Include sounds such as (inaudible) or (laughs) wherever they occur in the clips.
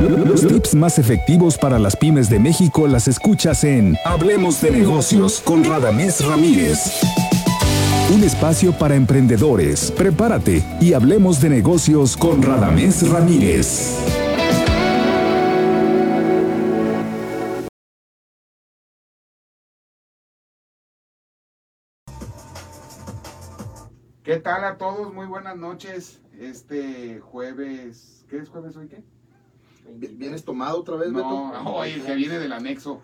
Los tips más efectivos para las pymes de México las escuchas en Hablemos de negocios con Radamés Ramírez. Un espacio para emprendedores. Prepárate y hablemos de negocios con Radamés Ramírez. ¿Qué tal a todos? Muy buenas noches. Este jueves, ¿qué es jueves hoy qué? ¿Vienes tomado otra vez, Beto? No, hoy el que viene del anexo.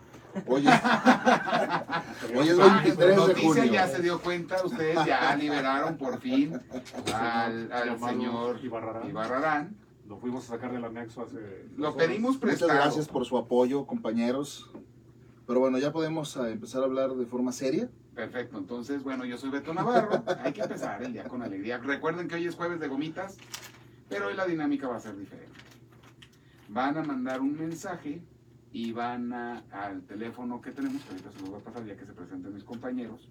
Oye, (laughs) hoy es Ah, 23 de noticia junio. ya se dio cuenta, ustedes ya liberaron por fin al, señor Ibarrarán. Ibarrarán. Lo fuimos a sacar del anexo hace. Lo pedimos Muchas prestado. gracias por su apoyo, compañeros. Pero bueno, ya podemos ah, empezar a hablar de forma seria. Perfecto, entonces, bueno, yo soy Beto Navarro. Hay que empezar el día con alegría. Recuerden que hoy es jueves de gomitas, pero hoy la dinámica va a ser diferente. Van a mandar un mensaje y van a, al teléfono que tenemos, que ahorita se los voy a pasar ya que se presenten mis compañeros.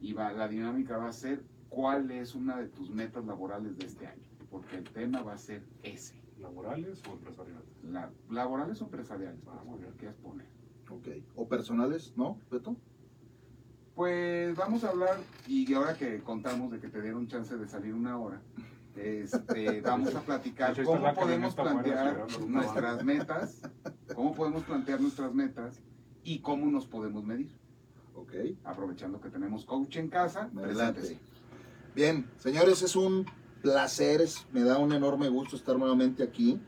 Y va, la dinámica va a ser cuál es una de tus metas laborales de este año, porque el tema va a ser ese. ¿Laborales o empresariales? La, laborales o empresariales, Ah, muy bien. ¿qué quieras poner? Ok. ¿O personales? ¿No, Beto? Pues vamos a hablar, y ahora que contamos de que te dieron chance de salir una hora, este, vamos a platicar cómo podemos plantear nuestras metas, cómo podemos plantear nuestras metas y cómo nos podemos medir, Ok. aprovechando que tenemos coach en casa. Adelante. preséntese. Bien, señores, es un placer, es- me da un enorme gusto estar nuevamente aquí.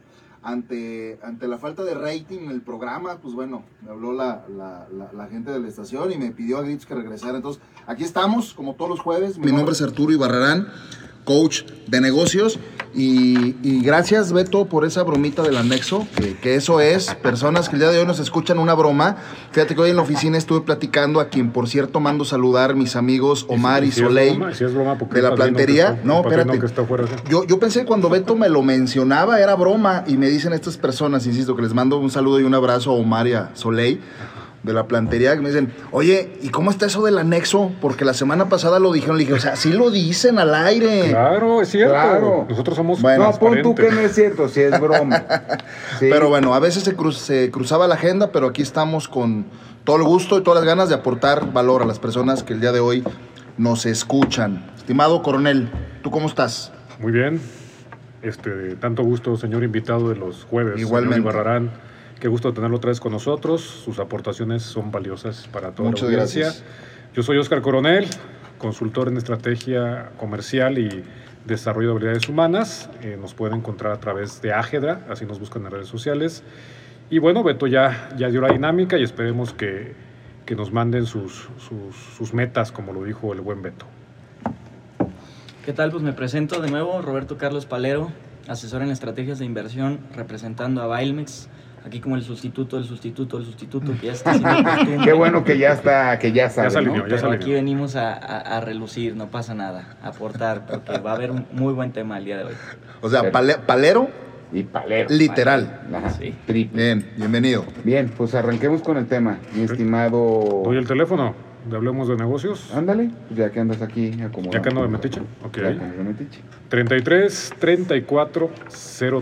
Ante, ante la falta de rating en el programa, pues bueno, me habló la, la- la- la gente de la estación y me pidió a gritos que regresara. Entonces, aquí estamos, como todos los jueves. Mi nombre es Arturo Ibarrarán, coach de negocios. Y, y gracias, Beto, por esa bromita del anexo, que, que eso es, personas que el día de hoy nos escuchan una broma. Fíjate que hoy en la oficina estuve platicando a quien, por cierto, mando saludar mis amigos Omar y, si Soleil si de la plantería. está- No, espérate. sí. Yo, yo pensé que cuando Beto me lo mencionaba era broma y me dicen estas personas, insisto, que les mando un saludo y un abrazo a Omar y a Soleil de la plantería, que me dicen, oye, ¿y cómo está eso del anexo? Porque la semana pasada lo dijeron, le dije, o sea, sí lo dicen al aire. Claro, es cierto. Claro. Nosotros somos Bueno, No, pon tú que no es cierto, si es broma. Sí. (laughs) Pero bueno, a veces se, cruz- se cruzaba la agenda, pero aquí estamos con todo el gusto y todas las ganas de aportar valor a las personas que el día de hoy nos escuchan. Estimado coronel, ¿tú cómo estás? Muy bien. Este, tanto gusto, señor invitado de los jueves. Igualmente. señor Ibarrarán. Qué gusto tenerlo otra vez con nosotros. Sus aportaciones son valiosas para toda Muchas la audiencia. gracias. Yo soy Oscar Coronel, consultor en estrategia comercial y desarrollo de habilidades humanas. Eh, nos pueden encontrar a través de Ágedra, así nos buscan en redes sociales. Y bueno, Beto ya, ya dio la dinámica y esperemos que, que nos manden sus, sus, sus metas, como lo dijo el buen Beto. ¿Qué tal? Pues me presento de nuevo, Roberto Carlos Palero, asesor en estrategias de inversión, representando a Bailmex, aquí como el sustituto del sustituto del sustituto, que ya está. (laughs) Qué bueno que ya está, que ya sabe, se alineó, ¿no? ya Pero aquí venimos a, a- a relucir, no pasa nada, a aportar, porque va a haber un muy buen tema el día de hoy. O sea, pale- palero, Y palero. literal. Ajá, Sí. Bien, bienvenido. Bien, pues arranquemos con el tema, mi estimado... Doy el teléfono, de Hablemos de Negocios. Ándale, ya que andas aquí acomodado. Ya que ando de metiche. Ok. Ya que andas de metiche. 33 34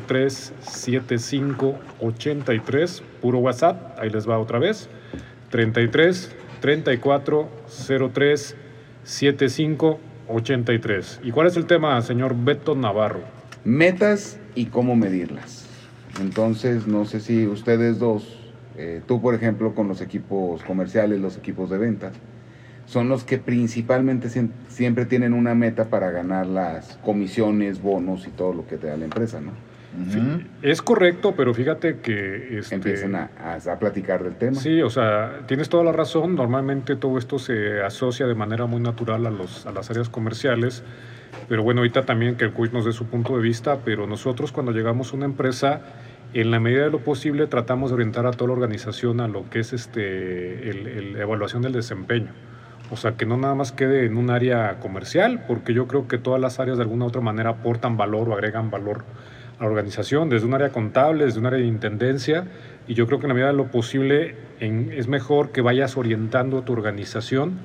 03 75 83, puro WhatsApp, ahí les va otra vez. 33 34 03 75 83. ¿Y cuál es el tema, señor Beto Navarro? Metas y cómo medirlas. Entonces, no sé si ustedes dos, eh, tú por ejemplo con los equipos comerciales, los equipos de venta, son los que principalmente siem- siempre tienen una meta para ganar las comisiones, bonos y todo lo que te da la empresa, ¿no? Es correcto, pero fíjate que... Este, Empiezan a, a- a platicar del tema. Sí, o sea, tienes toda la razón. Normalmente todo esto se asocia de manera muy natural a, los, a las áreas comerciales. Pero bueno, ahorita también que el quiz nos dé su punto de vista, pero nosotros cuando llegamos a una empresa, en la medida de lo posible tratamos de orientar a toda la organización a lo que es este, el- evaluación del desempeño. O sea, que no nada más quede en un área comercial, porque yo creo que todas las áreas de alguna u otra manera aportan valor o agregan valor a la organización, desde un área contable, desde un área de intendencia, y yo creo que en la medida de lo posible en- es mejor que vayas orientando tu organización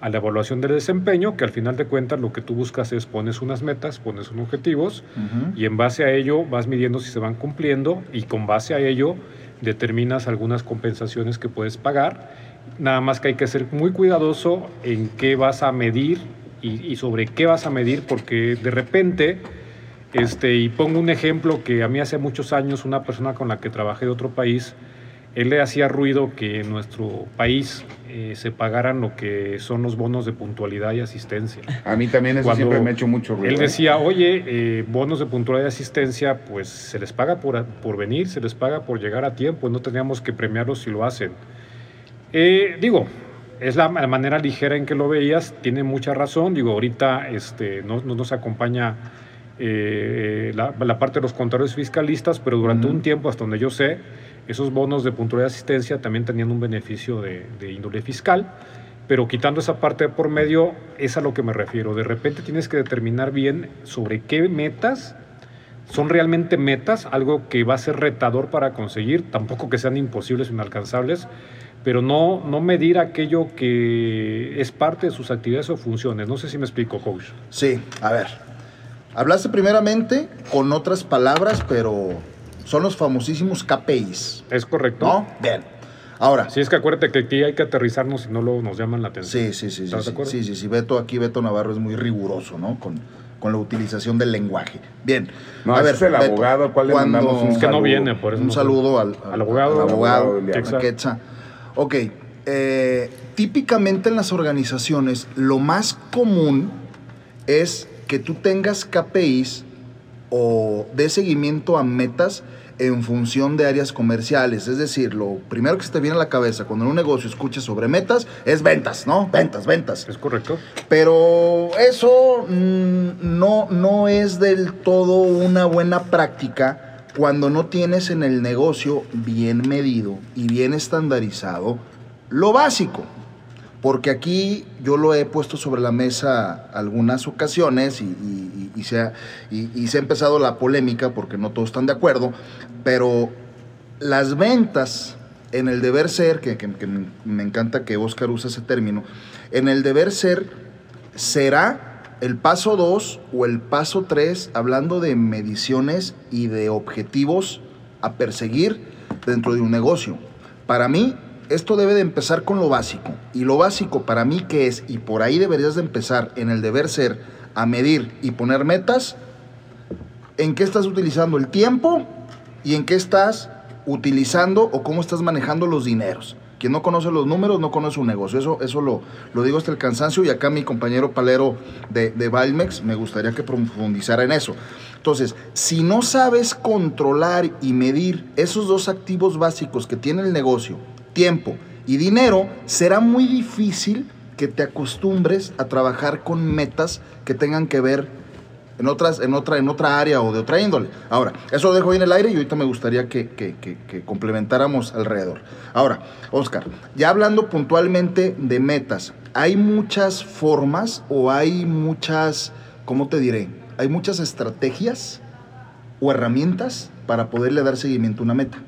a la evaluación del desempeño, que al final de cuentas lo que tú buscas es pones unas metas, pones unos objetivos y en base a ello vas midiendo si se van cumpliendo y con base a ello determinas algunas compensaciones que puedes pagar. Nada más que hay que ser muy cuidadoso en qué vas a medir y, y sobre qué vas a medir, porque de repente, este, y pongo un ejemplo que a mí hace muchos años una persona con la que trabajé de otro país, él le hacía ruido que en nuestro país eh, se pagaran lo que son los bonos de puntualidad y asistencia. A mí también eso Cuando siempre me ha hecho mucho ruido. Él ¿eh? decía, oye, eh, bonos de puntualidad y asistencia, pues se les paga por, por venir, se les paga por llegar a tiempo, no teníamos que premiarlos si lo hacen. Eh, digo, es la, la manera ligera en que lo veías, tiene mucha razón, digo, ahorita este, no, no nos acompaña eh, la, la parte de los contadores fiscalistas, pero durante un tiempo, hasta donde yo sé, esos bonos de puntualidad y asistencia también tenían un beneficio de, de índole fiscal, pero quitando esa parte de por medio, es a lo que me refiero. De repente tienes que determinar bien sobre qué metas son realmente metas, algo que va a ser retador para conseguir, tampoco que sean imposibles o inalcanzables, pero no, no medir aquello que es parte de sus actividades o funciones. No sé si me explico, coach. Sí, a ver. Hablaste primeramente con otras palabras, pero son los famosísimos KPIs, ¿Es correcto? ¿no? Bien. Ahora, Sí, es que acuérdate que aquí hay que aterrizarnos si no luego nos llaman la atención. sí, sí, sí, sí, ¿Estás de sí, acuerdo? sí, sí, sí, Beto, aquí Beto Navarro es muy riguroso, ¿no? Con, con la utilización del lenguaje. Bien. No, ese es el abogado al cual le cuando- mandamos un Es que no viene, por eso Un no- saludo al, Al abogado. al abogado, Al abogado, a Quetzal. Ok, eh, típicamente en las organizaciones lo más común es que tú tengas KPIs o de seguimiento a metas en función de áreas comerciales. Es decir, lo primero que se te viene a la cabeza cuando en un negocio escuchas sobre metas es ventas, ¿no? Ventas, ventas. ¿Es correcto? Pero eso mm, no, no es del todo una buena práctica cuando no tienes en el negocio bien medido y bien estandarizado lo básico. Porque aquí yo lo he puesto sobre la mesa algunas ocasiones y, y- se ha, empezado la polémica porque no todos están de acuerdo, pero las ventas en el deber ser, que, que- que me encanta que Oscar use ese término, en el deber ser será el paso 2 o el paso 3 hablando de mediciones y de objetivos a perseguir dentro de un negocio. Para mí, esto debe de empezar con lo básico. Y lo básico para mí que es, y por ahí deberías de empezar en el deber ser, a medir y poner metas, en qué estás utilizando el tiempo y en qué estás utilizando o cómo estás manejando los dineros. Quien no conoce los números no conoce un negocio. Eso, eso lo, lo digo hasta el cansancio y acá mi compañero palero de, de Valmex me gustaría que profundizara en eso. Entonces, si no sabes controlar y medir esos dos activos básicos que tiene el negocio, tiempo y dinero, será muy difícil que te acostumbres a trabajar con metas que tengan que ver en, otras, en, otra, en otra área o de otra índole. Ahora, eso lo dejo ahí en el aire y ahorita me gustaría que, que- que- que complementáramos alrededor. Ahora, Oscar, ya hablando puntualmente de metas, ¿hay muchas formas o hay muchas, ¿cómo te diré? ¿Hay muchas estrategias o herramientas para poderle dar seguimiento a una meta?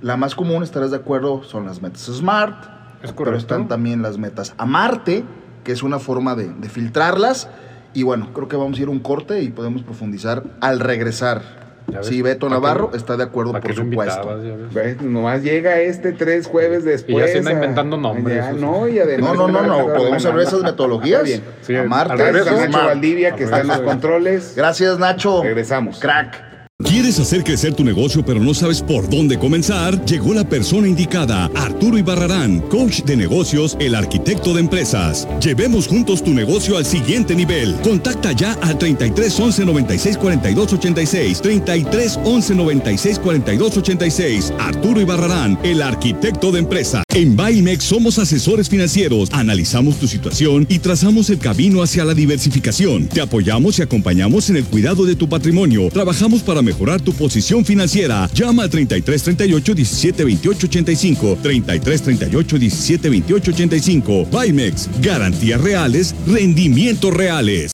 La más común, estarás de acuerdo, son las metas SMART, Es pero están también las metas a Marte, que es una forma de, de filtrarlas. Y bueno, creo que vamos a ir a un corte y podemos profundizar al regresar. Ya ves, Sí, Beto ¿para qué- Navarro está de acuerdo, ¿Para por supuesto. invitabas? Ya. Nomás llega este tres jueves después. se anda inventando nombres, Ya, no, y además. No, no, no, no, podemos hablar de esas metodologías. Bien. Sí, a al Marte, revés, Gracias a. Nacho. Valdivia, que está en los controles. Gracias, Nacho. Regresamos. Crack. ¿Quieres hacer crecer tu negocio pero no sabes por dónde comenzar? Llegó la persona indicada, Arturo Ibarrarán, coach de negocios, el arquitecto de empresas. Llevemos juntos tu negocio al siguiente nivel. Contacta ya al 33 11 96 42 86, 33 11 96 42 86. Arturo Ibarrarán, el arquitecto de empresas. En Baimex somos asesores financieros, analizamos tu situación y trazamos el camino hacia la diversificación. Te apoyamos y acompañamos en el cuidado de tu patrimonio. Trabajamos para mejorar tu posición financiera. Llama al 33 38 17 28 85. 33 38 17 28 85. Baimex, garantías reales, rendimientos reales.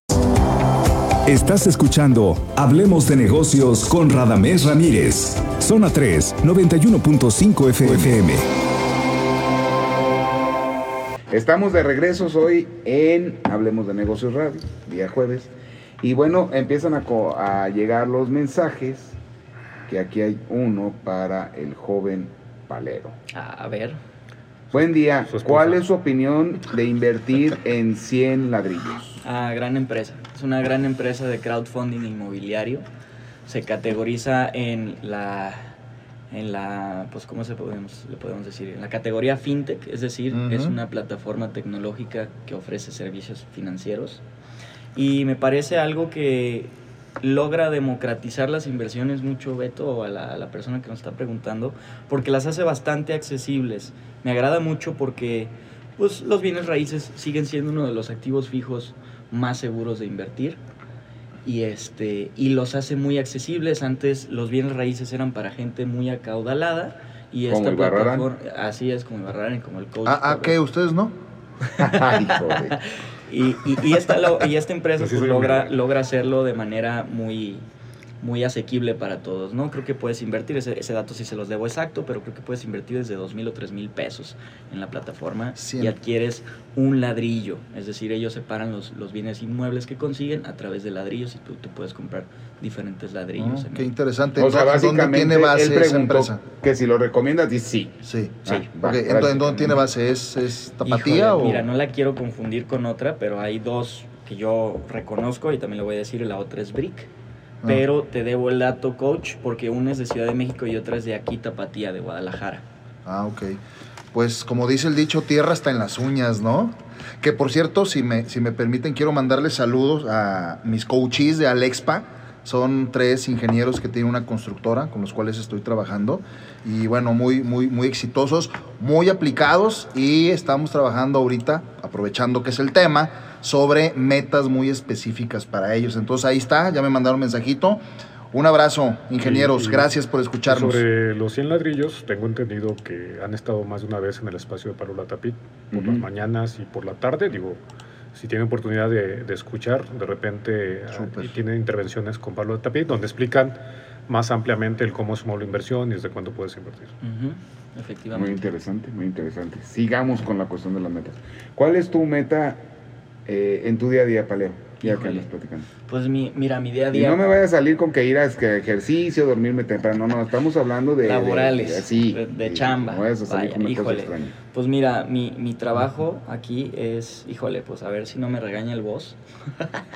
Estás escuchando Hablemos de negocios con Radamés Ramírez. Zona 3, 91.5 FM. Estamos de regreso hoy en Hablemos de Negocios Radio, día jueves. Y bueno, empiezan a, co- a llegar los mensajes, que aquí hay uno para el joven Palero. A ver, Buen día. ¿cuál es su opinión de invertir en 100 ladrillos? (laughs) Ah, gran empresa. Es una gran empresa de crowdfunding inmobiliario. Se categoriza en la, en la, pues, ¿cómo se podemos, le podemos decir? En la categoría fintech, es decir, es una plataforma tecnológica que ofrece servicios financieros. Y me parece algo que logra democratizar las inversiones mucho, Beto, a la, a la persona que nos está preguntando, porque las hace bastante accesibles. Me agrada mucho porque pues, los bienes raíces siguen siendo uno de los activos fijos más seguros de invertir y este y los hace muy accesibles. Antes los bienes raíces eran para gente muy acaudalada y Como esta plataforma así es como y como el coach. ¿Ah, ah, qué? ¿Ustedes no? (laughs) Y, y, y esta, lo- y esta empresa pues, logra, logra hacerlo de manera muy, muy asequible para todos, ¿no? Creo que puedes invertir, ese, ese dato sí se los debo exacto, pero creo que puedes invertir desde dos mil o tres mil pesos en la plataforma Cien. y adquieres un ladrillo. Es decir, ellos separan los, los bienes inmuebles que consiguen a través de ladrillos y tú, tú puedes comprar diferentes ladrillos. Oh, en qué el- interesante. O sea, ¿En dónde básicamente tiene él base esa empresa? que si lo recomiendas, y sí. Sí. Sí. Ah, va, Ok, ¿en, gracias. dó- en dónde tiene base? ¿Es, es tapatía Híjole, o...? Mira, no la quiero confundir con otra, pero hay dos que yo reconozco y también le voy a decir, la otra es Brick. Ah. Pero te debo el dato, coach, porque una es de Ciudad de México y otra es de aquí, Tapatía, de Guadalajara. Ah, ok. Pues como dice el dicho, tierra está en las uñas, ¿no? Que por cierto, si me, si me permiten, quiero mandarles saludos a mis coaches de Alexpa. Son tres ingenieros que tienen una constructora con los cuales estoy trabajando. Y bueno, muy, muy, muy exitosos, muy aplicados. Y estamos trabajando ahorita, aprovechando que es el tema, sobre metas muy específicas para ellos. Entonces ahí está, ya me mandaron un mensajito. Un abrazo, ingenieros. Y- y- Gracias por escucharnos. Sobre los 100 ladrillos, tengo entendido que han estado más de una vez en el espacio de Palula Tapit, por las Ujú. mañanas y por la tarde. Digo, si tienen oportunidad de, de escuchar, de repente ah, Súper. y tienen intervenciones con Pablo Tapit, donde explican más ampliamente el cómo es una inversión y desde cuándo puedes invertir. Ujú, Muy Efectivamente. interesante, muy interesante. Sigamos con la cuestión de las metas. ¿Cuál es tu meta eh, en tu día a día, Paleo? Ya que andas platicando. Pues mi, mira, mi día a Y día... no me vaya a salir con que ir a ejercicio, dormirme temprano. No, no, estamos hablando de. Laborales, de, así, de- chamba. No vayas a salir Vaya, con una cosa híjole. extraña. Pues mira, mi, mi trabajo aquí es, híjole, pues a ver si no me regaña el boss.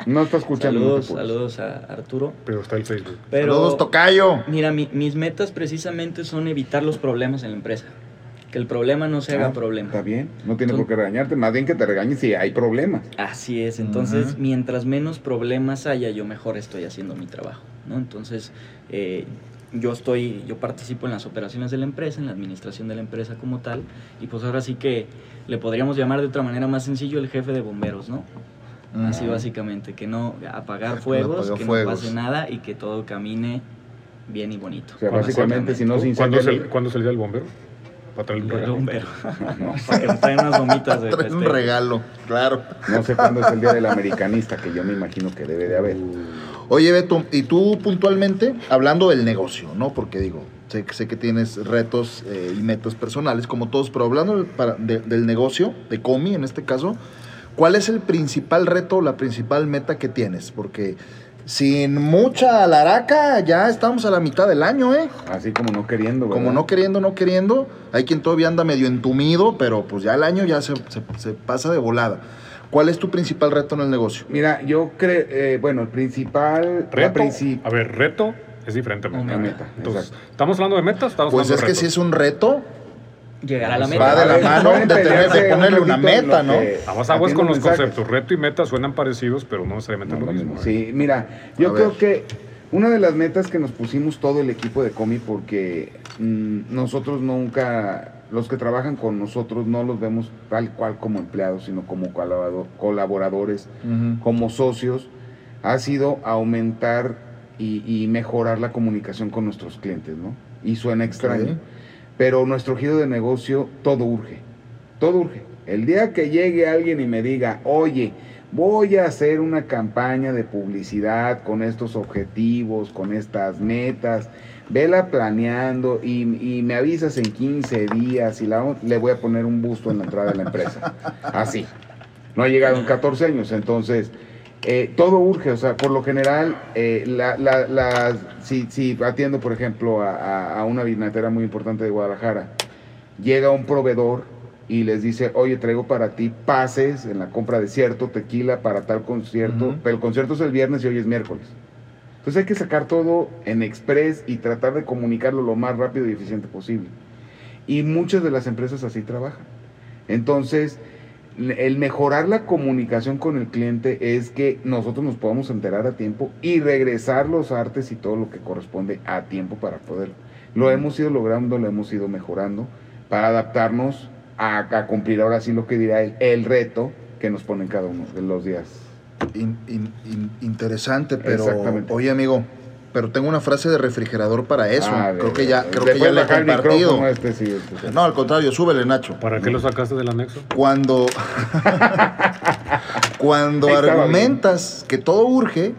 No está escuchando. Saludos, saludos a Arturo. Pero está el Facebook. Pero, Saludos, Tocayo. Mira, mi- mis metas precisamente son evitar los problemas en la empresa. Que el problema no se haga Ah, problema. Está bien, no tiene Entonces- por qué regañarte. Más bien que te regañes si hay problemas. Así es, entonces mientras menos problemas haya, yo mejor estoy haciendo mi trabajo, ¿no? Entonces, eh, yo estoy, yo participo en las operaciones de la empresa, en la administración de la empresa como tal, y pues ahora sí que le podríamos llamar de otra manera más sencillo el jefe de bomberos, ¿no? Así Ujú. básicamente, que no apagar Que fuegos, que fuegos. no pase nada y que todo camine bien y bonito. O sea, básicamente, si no se ¿Cuándo es, incendia. el, ¿Cuándo es el día del bombero? Para traerle un El regalo. bombero. (laughs) Para que me traigan unas gomitas (laughs) de Trae un regalo, claro. No sé cuándo es el día del americanista, que yo me imagino que debe de haber. Oye, Beto, y tú puntualmente, hablando del negocio, ¿no? Porque digo, sé, que- sé que tienes retos eh, y metas personales, como todos, pero hablando del, para- de- del negocio, de Comi en este caso, ¿cuál es el principal reto o la principal meta que tienes? Porque sin mucha laraca, ya estamos a la mitad del año, ¿eh? Así como no queriendo, ¿verdad? Como no queriendo, no queriendo. Hay quien todavía anda medio entumido, pero pues ya el año ya se, se- se pasa de volada. ¿Cuál es tu principal reto en el negocio? Mira, yo creo, eh, bueno, el principal... Reto, princip- a ver, reto es diferente a meta. Una meta, Entonces, exacto. ¿estamos hablando de metas? Estamos Pues es que si es un reto, Llegar a la Va meta. de la mano de tener- de ponerle una meta, ¿no? que Vamos aguas atiendo con los mensajes. conceptos. Reto y meta suenan parecidos, pero no necesariamente No, lo mismo. mismo. ¿eh? Sí, mira, yo A creo ver. que una de las metas que nos pusimos todo el equipo de Comi, porque mm, nosotros nunca, los que trabajan con nosotros no los vemos tal cual como empleados, sino como colaboradores, como socios, ha sido aumentar y, y mejorar la comunicación con nuestros clientes, ¿no? Y suena extraño, Ok. Pero nuestro giro de negocio, todo urge, todo urge. El día que llegue alguien y me diga, oye, voy a hacer una campaña de publicidad con estos objetivos, con estas metas, vela planeando y, me avisas en 15 días y la, le voy a poner un busto en la entrada de la empresa. Así. No ha llegado en 14 años, entonces eh, todo urge, o sea, por lo general, eh, la, la, la- si, si atiendo, por ejemplo, a, una vinatera muy importante de Guadalajara, llega un proveedor y les dice, oye, traigo para ti pases en la compra de cierto tequila para tal concierto, pero el concierto es el viernes y hoy es miércoles. Entonces hay que sacar todo en express y tratar de comunicarlo lo más rápido y eficiente posible. Y muchas de las empresas así trabajan. Entonces, el mejorar la comunicación con el cliente es que nosotros nos podamos enterar a tiempo y regresar los artes y todo lo que corresponde a tiempo para poderlo. Lo hemos ido logrando, lo hemos ido mejorando para adaptarnos a, a cumplir ahora sí lo que dirá él, el reto que nos ponen cada uno de los días. In- in- in- interesante, pero Exactamente. oye amigo, pero tengo una frase de refrigerador para eso. Ah, creo que ya, creo que ya le he compartido. este, sí, este, sí. No, al contrario, súbele, Nacho. ¿Para qué lo sacaste del anexo? Cuando, (laughs) cuando argumentas que todo urge,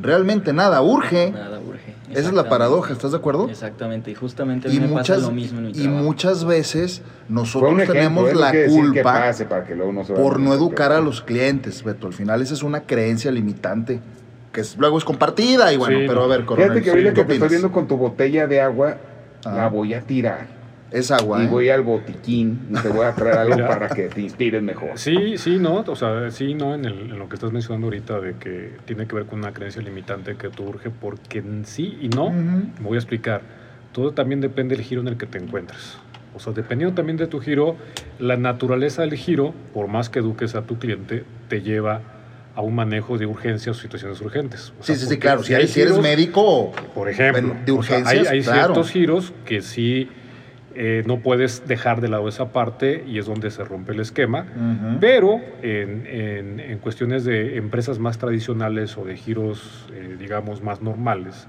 realmente nada urge. Nada urge. Esa es la paradoja, ¿estás de acuerdo? Exactamente, y justamente a Y mí me muchas, pasa lo mismo en mi y trabajo. muchas veces nosotros ejemplo, tenemos la culpa pase para que luego no se vaya por no educar a los clientes, Beto. Al final esa es una creencia limitante que es- luego es compartida y bueno, Sí, pero no. a ver, coronel, Fíjate que ¿qué ahorita que te opinas? estoy viendo con tu botella de agua, Ah. la voy a tirar. Es agua, Y ¿eh? voy al botiquín y te voy a traer algo para que te inspires mejor. Sí, sí, no, o sea, sí, no, en, el- en lo que estás mencionando ahorita de que tiene que ver con una creencia limitante que te urge, porque sí y no, Ujú. me voy a explicar, todo también depende del giro en el que te encuentres. O sea, dependiendo también de tu giro, la naturaleza del giro, por más que eduques a tu cliente, te lleva a un manejo de urgencias o situaciones urgentes. O Sí, sea, sí, sí, porque claro. Si, eres, si eres giros- médico, por ejemplo, de o sea, urgencias, hay, hay claro. ciertos giros que sí eh, no puedes dejar de lado esa parte y es donde se rompe el esquema. Ujú. Pero en, en- en cuestiones de empresas más tradicionales o de giros, eh, digamos, más normales,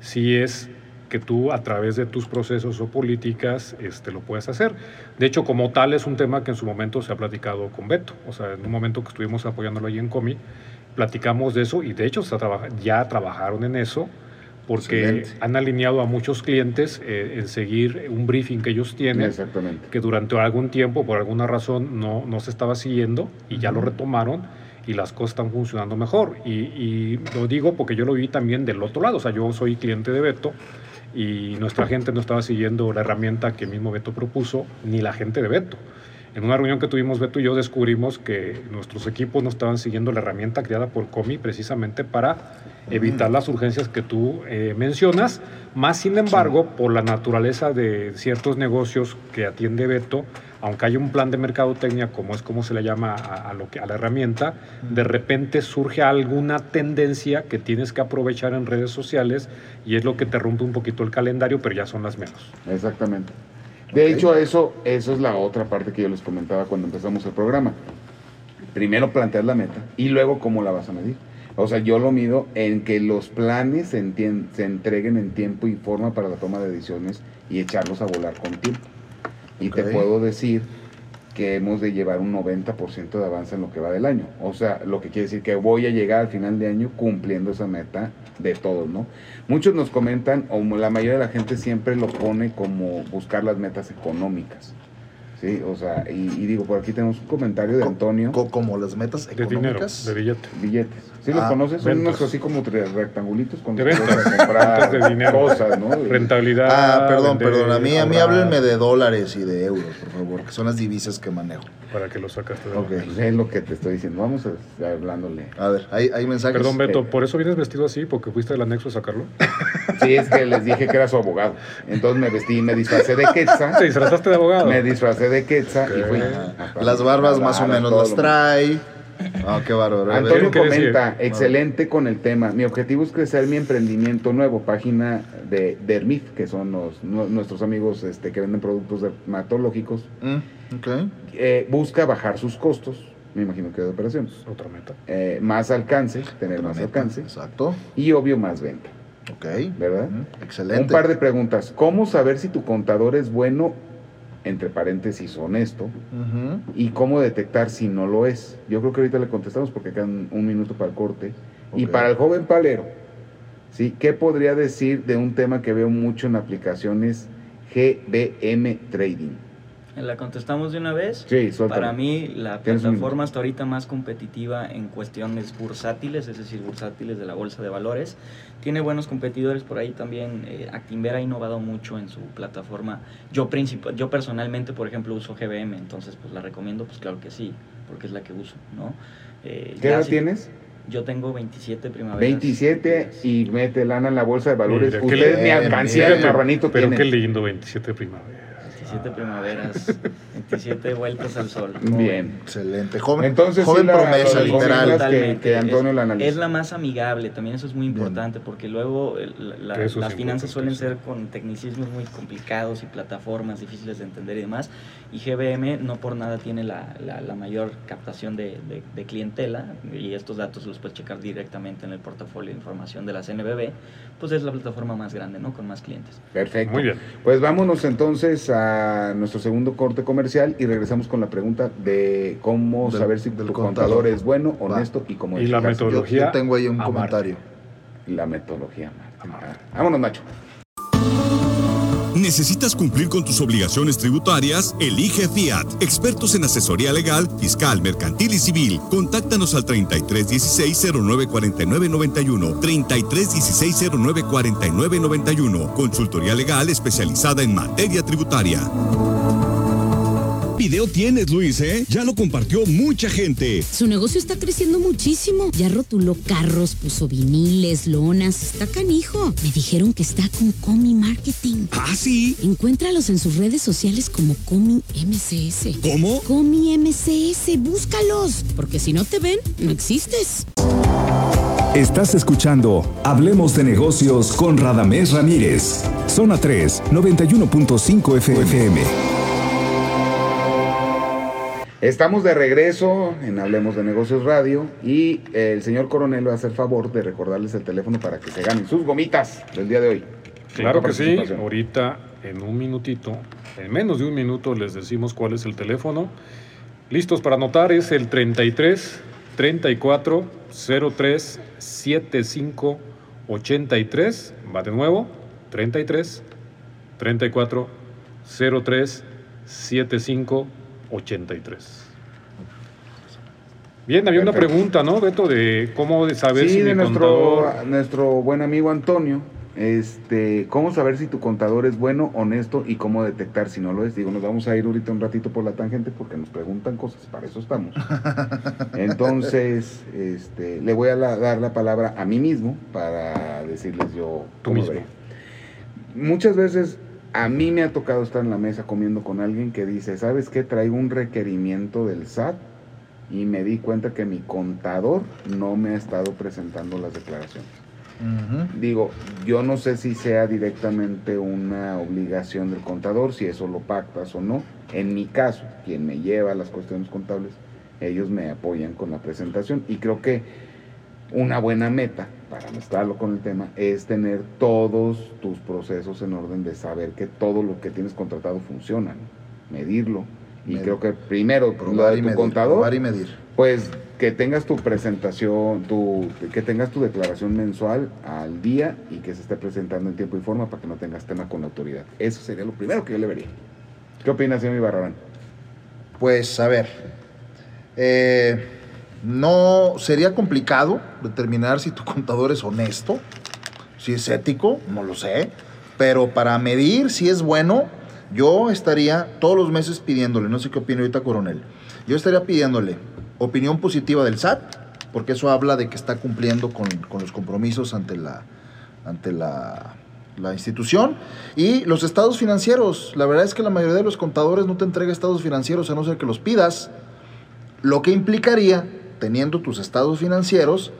sí es que tú a través de tus procesos o políticas este, lo puedes hacer. De hecho, como tal, es un tema que en su momento se ha platicado con Beto. O sea, en un momento que estuvimos apoyándolo ahí en Comi, platicamos de eso y de hecho ya trabajaron en eso porque Excelente. han alineado a muchos clientes eh, en seguir un briefing que ellos tienen Exactamente. que durante algún tiempo, por alguna razón, no, no se estaba siguiendo y ya lo retomaron y las cosas están funcionando mejor. Y, y lo digo porque yo lo vi también del otro lado, o sea, yo soy cliente de Beto y nuestra gente no estaba siguiendo la herramienta que mismo Beto propuso, ni la gente de Beto. En una reunión que tuvimos Beto y yo descubrimos que nuestros equipos no estaban siguiendo la herramienta creada por Comi precisamente para evitar las urgencias que tú eh, mencionas, más sin embargo, por la naturaleza de ciertos negocios que atiende Beto, aunque hay un plan de mercadotecnia, como es como se le llama a, a lo que, a la herramienta, de repente surge alguna tendencia que tienes que aprovechar en redes sociales y es lo que te rompe un poquito el calendario, pero ya son las menos. Exactamente. De hecho, eso, eso es la otra parte que yo les comentaba cuando empezamos el programa. Primero plantear la meta y luego cómo la vas a medir. O sea, yo lo mido en que los planes se, se entreguen en tiempo y forma para la toma de decisiones y echarlos a volar con tiempo. Y te puedo decir que hemos de llevar un 90% de avance en lo que va del año. O sea, lo que quiere decir que voy a llegar al final de año cumpliendo esa meta de todos, ¿no? Muchos nos comentan, o la mayoría de la gente siempre lo pone como buscar las metas económicas. Sí, o sea, y, y digo, por aquí tenemos un comentario de Antonio. co- como las metas De dinero, económicas. de billete. Billetes. ¿Sí los Ah, conoces? Son ventas. unos así como rectangulitos con De comprar de dinero. cosas, ¿no? Y- Rentabilidad. Ah, perdón, vender, perdón. A mí, a mí háblenme de dólares y de euros, por favor, que son las divisas que manejo. Para que lo sacaste de Ok. Pues es lo que te estoy diciendo. Vamos a, a hablándole. A ver, hay, hay mensajes. Perdón, Beto, Eh. ¿por eso vienes vestido así? ¿Porque fuiste del anexo a sacarlo? (laughs) Sí, es que les dije que era su abogado. Entonces me vestí, me disfracé de quetzal. (laughs) Te disfrazaste de abogado. Me disfracé de quetzal y fui. Las barbas más o menos las lo- trae. Ah, qué bárbaro. Antonio ¿Qué decir? comenta, excelente con el tema. Mi objetivo es crecer mi emprendimiento nuevo, página de Dermif, que son los, nu- nuestros amigos este, que venden productos dermatológicos. Mm, ok. Eh, busca bajar sus costos, me imagino que de operaciones. Otra meta. Eh, más alcance, tener más Meta, alcance. Exacto. Y obvio más venta, Ok. ¿verdad? Mm, Excelente. Un par de preguntas. ¿Cómo saber si tu contador es bueno, entre paréntesis, honesto? Ujú. ¿Y cómo detectar si no lo es? Yo creo que ahorita le contestamos porque quedan un minuto para el corte. Y para el joven palero, ¿sí? ¿Qué podría decir de un tema que veo mucho en aplicaciones GBM Trading? ¿La contestamos de una vez? Sí. Para mí, la plataforma hasta ahorita más competitiva en cuestiones bursátiles, es decir, bursátiles de la bolsa de valores. Tiene buenos competidores por ahí también. Eh, Actinver ha innovado mucho en su plataforma. Yo, princip- yo personalmente, por ejemplo, uso GBM, entonces pues la recomiendo, pues claro que sí, porque es la que uso, ¿no? Eh, ¿Qué edad si- tienes? Yo tengo 27 primaveras. 27 y mete lana en la bolsa de valores. Mira, qué Ustedes ni bien, alcancía bien. el marranito Pero tienen. qué lindo, 27 primavera. 27 primaveras, (laughs) 27 vueltas al sol. ¿cómo Bien. Excelente. Joven, Entonces, joven sí, la- promesa, la- literal. que- Totalmente. que Antonio es, la analiza. es la más amigable, también eso es muy importante, porque luego la- las finanzas importante, suelen ser con tecnicismos muy complicados y plataformas difíciles de entender y demás, y GBM no por nada tiene la, la- la mayor captación de, de- de clientela, y estos datos los puedes checar directamente en el portafolio de información de la CNBB, pues es la plataforma más grande, ¿no? Con más clientes. Perfecto. Muy bien. Pues vámonos entonces a nuestro segundo corte comercial y regresamos con la pregunta de cómo Del- saber si tu contador. contador es bueno, Va. honesto y cómo Y la. Yo, metodología. yo tengo ahí un comentario. La metodología. Marta. Vámonos, Nacho. ¿Necesitas cumplir con tus obligaciones tributarias? Elige Fiat, expertos en asesoría legal, fiscal, mercantil y civil. Contáctanos al 3316-094991. 3316-094991. Consultoría legal especializada en materia tributaria. Video tienes, Luis, ¿eh? Ya lo compartió mucha gente. Su negocio está creciendo muchísimo. Ya rotuló carros, puso viniles, lonas. Está canijo. Me dijeron que está con Comi Marketing. ¿Ah, sí? Encuéntralos en sus redes sociales como Comi MCS. ¿Cómo? Comi MCS, búscalos. Porque si no te ven, no existes. Estás escuchando Hablemos de negocios con Radamés Ramírez. Zona 3, 91.5 FM. Estamos de regreso en Hablemos de Negocios Radio y eh, el señor coronel va a hacer favor de recordarles el teléfono para que se ganen sus gomitas del día de hoy. Claro que sí. Ahorita, en un minutito, en menos de un minuto, les decimos cuál es el teléfono. Listos para anotar, es el 33 34 03 75 83. Va de nuevo, 33 34 03 75 83. Bien, había una pregunta, ¿no, Beto? De cómo saber Sí, si de mi nuestro, contador... nuestro buen amigo Antonio. Este, ¿cómo saber si tu contador es bueno, honesto y cómo detectar si no lo es? Digo, nos vamos a ir ahorita un ratito por la tangente porque nos preguntan cosas, para eso estamos. (laughs) Entonces, este, le voy a la- dar la palabra a mí mismo para decirles yo Tú cómo mismo. veré. Muchas veces a mí me ha tocado estar en la mesa comiendo con alguien que dice, ¿sabes qué? Traigo un requerimiento del SAT y me di cuenta que mi contador no me ha estado presentando las declaraciones. Digo, yo no sé si sea directamente una obligación del contador, si eso lo pactas o no. En mi caso, quien me lleva las cuestiones contables, ellos me apoyan con la presentación y creo que una buena meta, para mezclarlo con el tema, es tener todos tus procesos en orden de saber que todo lo que tienes contratado funciona, ¿no? medirlo. Y Medir. creo que primero, lo Probar de y tu medir. contador, probar y medir. pues que tengas tu presentación, tu, que tengas tu declaración mensual al día y que se esté presentando en tiempo y forma para que no tengas tema con la autoridad. Eso sería lo primero que yo le vería. ¿Qué opinas, señor Ibarrarán? Pues a ver, eh, no sería complicado determinar si tu contador es honesto, si es ético, no lo sé, pero para medir si es bueno, yo estaría todos los meses pidiéndole, no sé qué opina ahorita coronel, yo estaría pidiéndole opinión positiva del SAT, porque eso habla de que está cumpliendo con, con los compromisos ante la, ante la, la institución. Y los estados financieros. La verdad es que la mayoría de los contadores no te entrega estados financieros a no ser que los pidas. Lo que implicaría, teniendo tus estados financieros,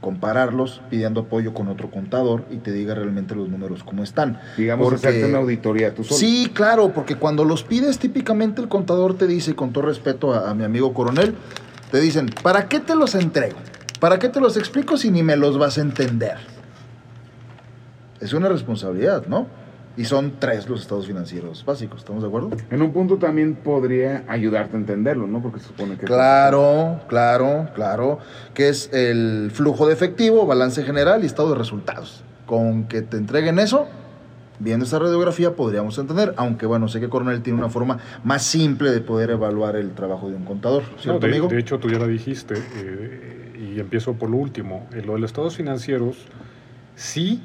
compararlos pidiendo apoyo con otro contador y te diga realmente los números cómo están. Digamos, Porque- hacerte una auditoría tú solo. Sí, claro, porque cuando los pides, típicamente el contador te dice, con todo respeto a, a mi amigo coronel, te dicen, ¿para qué te los entrego? ¿Para qué te los explico si ni me los vas a entender? Es una responsabilidad, ¿no? Y son tres los estados financieros básicos, ¿estamos de acuerdo? En un punto también podría ayudarte a entenderlo, ¿no? Porque se supone que... Claro, claro, claro. Que es el flujo de efectivo, balance general y estado de resultados. Con que te entreguen eso, viendo esta radiografía podríamos entender, aunque bueno, sé que Coronel tiene una forma más simple de poder evaluar el trabajo de un contador, ¿cierto, No, de, amigo? de hecho, tú ya lo dijiste, eh, y empiezo por lo último. En lo de los estados financieros, sí,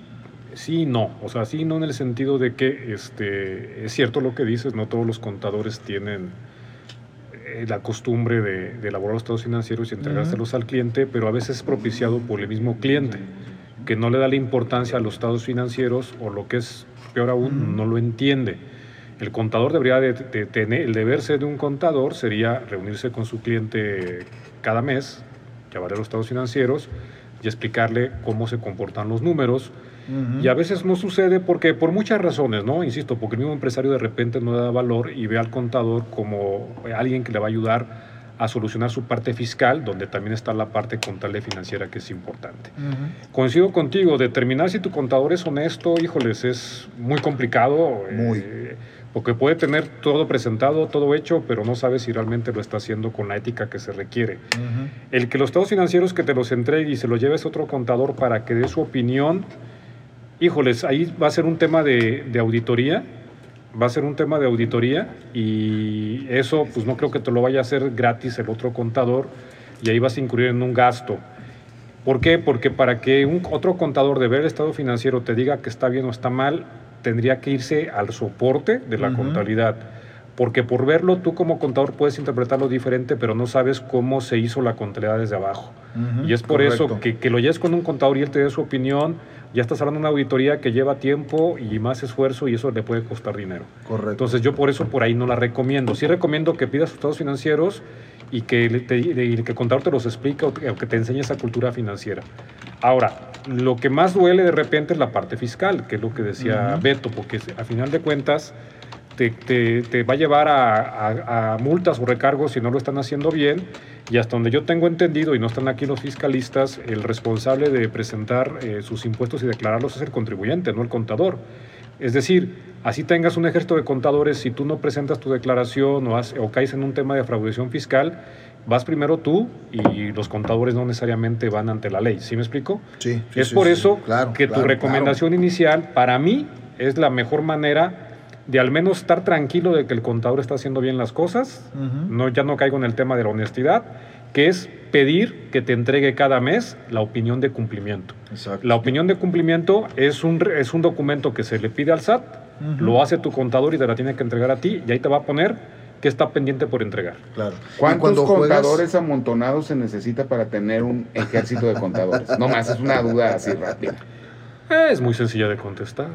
sí y no. O sea, sí y no en el sentido de que este, es cierto lo que dices, no todos los contadores tienen eh, la costumbre de, de elaborar los estados financieros y entregárselos al cliente, pero a veces es propiciado por el mismo cliente, que no le da la importancia a los estados financieros o lo que es peor aún, no lo entiende. El contador debería de, de tener, el deber ser de un contador sería reunirse con su cliente cada mes, llevarle los estados financieros y explicarle cómo se comportan los números. Y a veces no sucede porque por muchas razones, ¿no? Insisto, porque el mismo empresario de repente no le da valor y ve al contador como alguien que le va a ayudar a solucionar su parte fiscal, donde también está la parte contable financiera que es importante. Coincido contigo, determinar si tu contador es honesto, híjoles, es muy complicado. Muy. eh, porque puede tener todo presentado, todo hecho, pero no sabe si realmente lo está haciendo con la ética que se requiere. El que los estados financieros que te los entregue y se los lleves a otro contador para que dé su opinión, híjoles, ahí va a ser un tema de, de auditoría, va a ser un tema de auditoría y eso pues no creo que te lo vaya a hacer gratis el otro contador y ahí vas a incurrir en un gasto. ¿Por qué? Porque para que un otro contador de ver el estado financiero te diga que está bien o está mal, tendría que irse al soporte de la Ujú. contabilidad. Porque por verlo tú como contador puedes interpretarlo diferente, pero no sabes cómo se hizo la contabilidad desde abajo. Ujú. Y es por eso Correcto. que, que lo lleves con un contador y él te dé su opinión, ya estás hablando de una auditoría que lleva tiempo y más esfuerzo y eso le puede costar dinero. Correcto. Entonces yo por eso por ahí no la recomiendo. Sí recomiendo que pidas estados financieros y que, te- y que el contador te los explique o que o que te enseñe esa cultura financiera. Ahora, lo que más duele de repente es la parte fiscal, que es lo que decía. Beto, porque a final de cuentas te, te- te va a llevar a, a- a multas o recargos si no lo están haciendo bien. Y hasta donde yo tengo entendido, y no están aquí los fiscalistas, el responsable de presentar eh, sus impuestos y declararlos es el contribuyente, no el contador. Es decir, así tengas un ejército de contadores, si tú no presentas tu declaración o, hace- o caes en un tema de fraudación fiscal, vas primero tú y los contadores no necesariamente van ante la ley. ¿Sí me explico? Sí, sí, es sí, por sí. eso Claro, que claro, tu recomendación inicial, para mí, es la mejor manera de al menos estar tranquilo de que el contador está haciendo bien las cosas. claro. Ujú. No, ya no caigo en el tema de la honestidad, que es pedir que te entregue cada mes la opinión de cumplimiento. Exacto. La opinión de cumplimiento es un, es un documento que se le pide al SAT, Ujú. lo hace tu contador y te la tiene que entregar a ti, y ahí te va a poner que está pendiente por entregar. Claro. ¿Cuántos cuando juegas- contadores amontonados se necesita para tener un ejército de contadores? No más, es una duda así rápida. Es muy sencilla de contestar.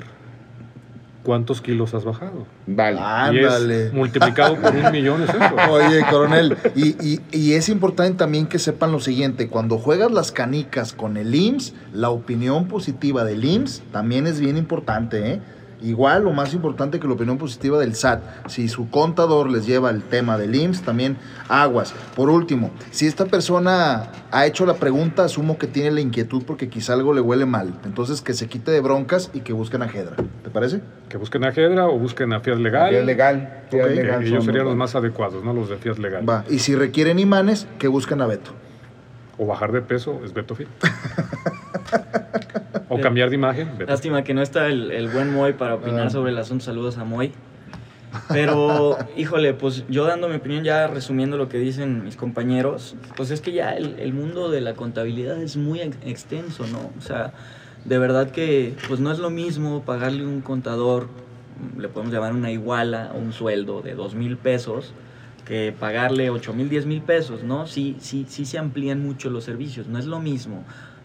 ¿Cuántos kilos has bajado? Vale. Y es Ándale. multiplicado por un millón es eso. (laughs) Oye, coronel, y, y- y es importante también que sepan lo siguiente, cuando juegas las canicas con el IMSS, la opinión positiva del IMSS también es bien importante, ¿eh? Igual o más importante que la opinión positiva del SAT. Si su contador les lleva el tema del IMSS, también aguas. Por último, si esta persona ha hecho la pregunta, asumo que tiene la inquietud porque quizá algo le huele mal. Entonces que se quite de broncas y que busquen a Hedra. ¿Te parece? Que busquen a Hedra o busquen a Fiat Legal. Fiat legal. Fiat legal ellos serían los más adecuados, ¿no? Los de Fiat Legal. Va. Y si requieren imanes, que busquen a Beto. O bajar de peso es Beto Fit. (laughs) o cambiar de imagen. Lástima que no está el, el buen Moy para opinar Ah. sobre el asunto. Saludos a Moy. Pero, (laughs) híjole, pues yo dando mi opinión, ya resumiendo lo que dicen mis compañeros, pues es que ya el, el mundo de la contabilidad es muy ex- extenso, ¿no? O sea, de verdad que pues no es lo mismo pagarle un contador, le podemos llamar una iguala, un sueldo de dos mil pesos, que pagarle ocho mil, diez mil pesos, ¿no? Sí, sí, sí se amplían mucho los servicios, no es lo mismo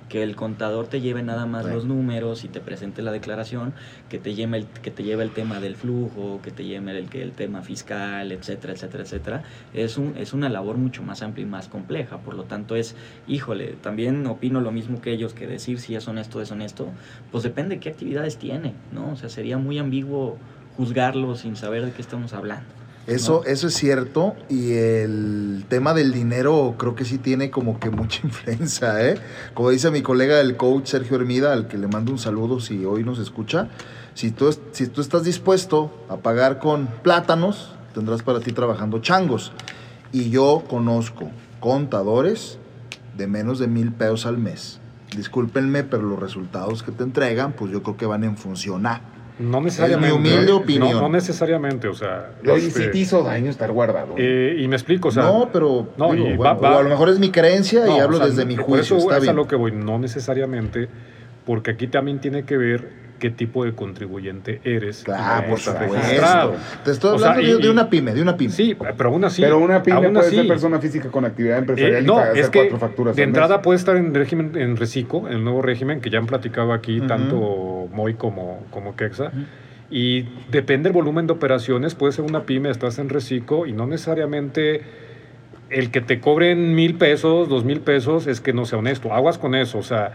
que el contador te lleve nada más los números y te presente la declaración, que te lleve el, que te lleve el tema del flujo, que te lleve el, que el tema fiscal, etcétera, etcétera, etcétera. Es, un, es una labor mucho más amplia y más compleja. Por lo tanto, es, híjole, también opino lo mismo que ellos, que decir si es honesto o deshonesto, pues depende de qué actividades tiene, ¿no? O sea, sería muy ambiguo juzgarlo sin saber de qué estamos hablando. Eso, ¿no? eso es cierto y el tema del dinero creo que sí tiene como que mucha (laughs) influencia, ¿eh? Como dice mi colega el coach Sergio Hermida, al que le mando un saludo si hoy nos escucha, Si tú, si tú estás dispuesto a pagar con plátanos, tendrás para ti trabajando changos. Y yo conozco contadores de menos de mil pesos al mes. Discúlpenme, pero los resultados que te entregan, pues yo creo que van en función a. No necesariamente. humilde No, opinión. No, necesariamente, o sea. Oye, este, si te hizo daño estar guardado. eh, y me explico, o sea. no, pero no, digo, y bueno, va- va- o a lo mejor es mi creencia y hablo o sea, desde mi por juicio. eso Está es a bien. lo que voy, no necesariamente, porque aquí también tiene que ver qué tipo de contribuyente eres. Claro, por supuesto. registrado. Te estoy O sea, hablando de, y- de una pyme, de una pyme. Sí, pero aún así. pero una pyme aún puede así, ser persona física con actividad eh, empresarial no, y hacer es que cuatro facturas de mes. entrada puede estar en régimen en reciclo, en el nuevo régimen que ya han platicado aquí tanto Moy como, como Kexa. Y depende del volumen de operaciones, puede ser una pyme, estás en reciclo y no necesariamente el que te cobren mil pesos, dos mil pesos, es que no sea honesto. Aguas con eso, o sea,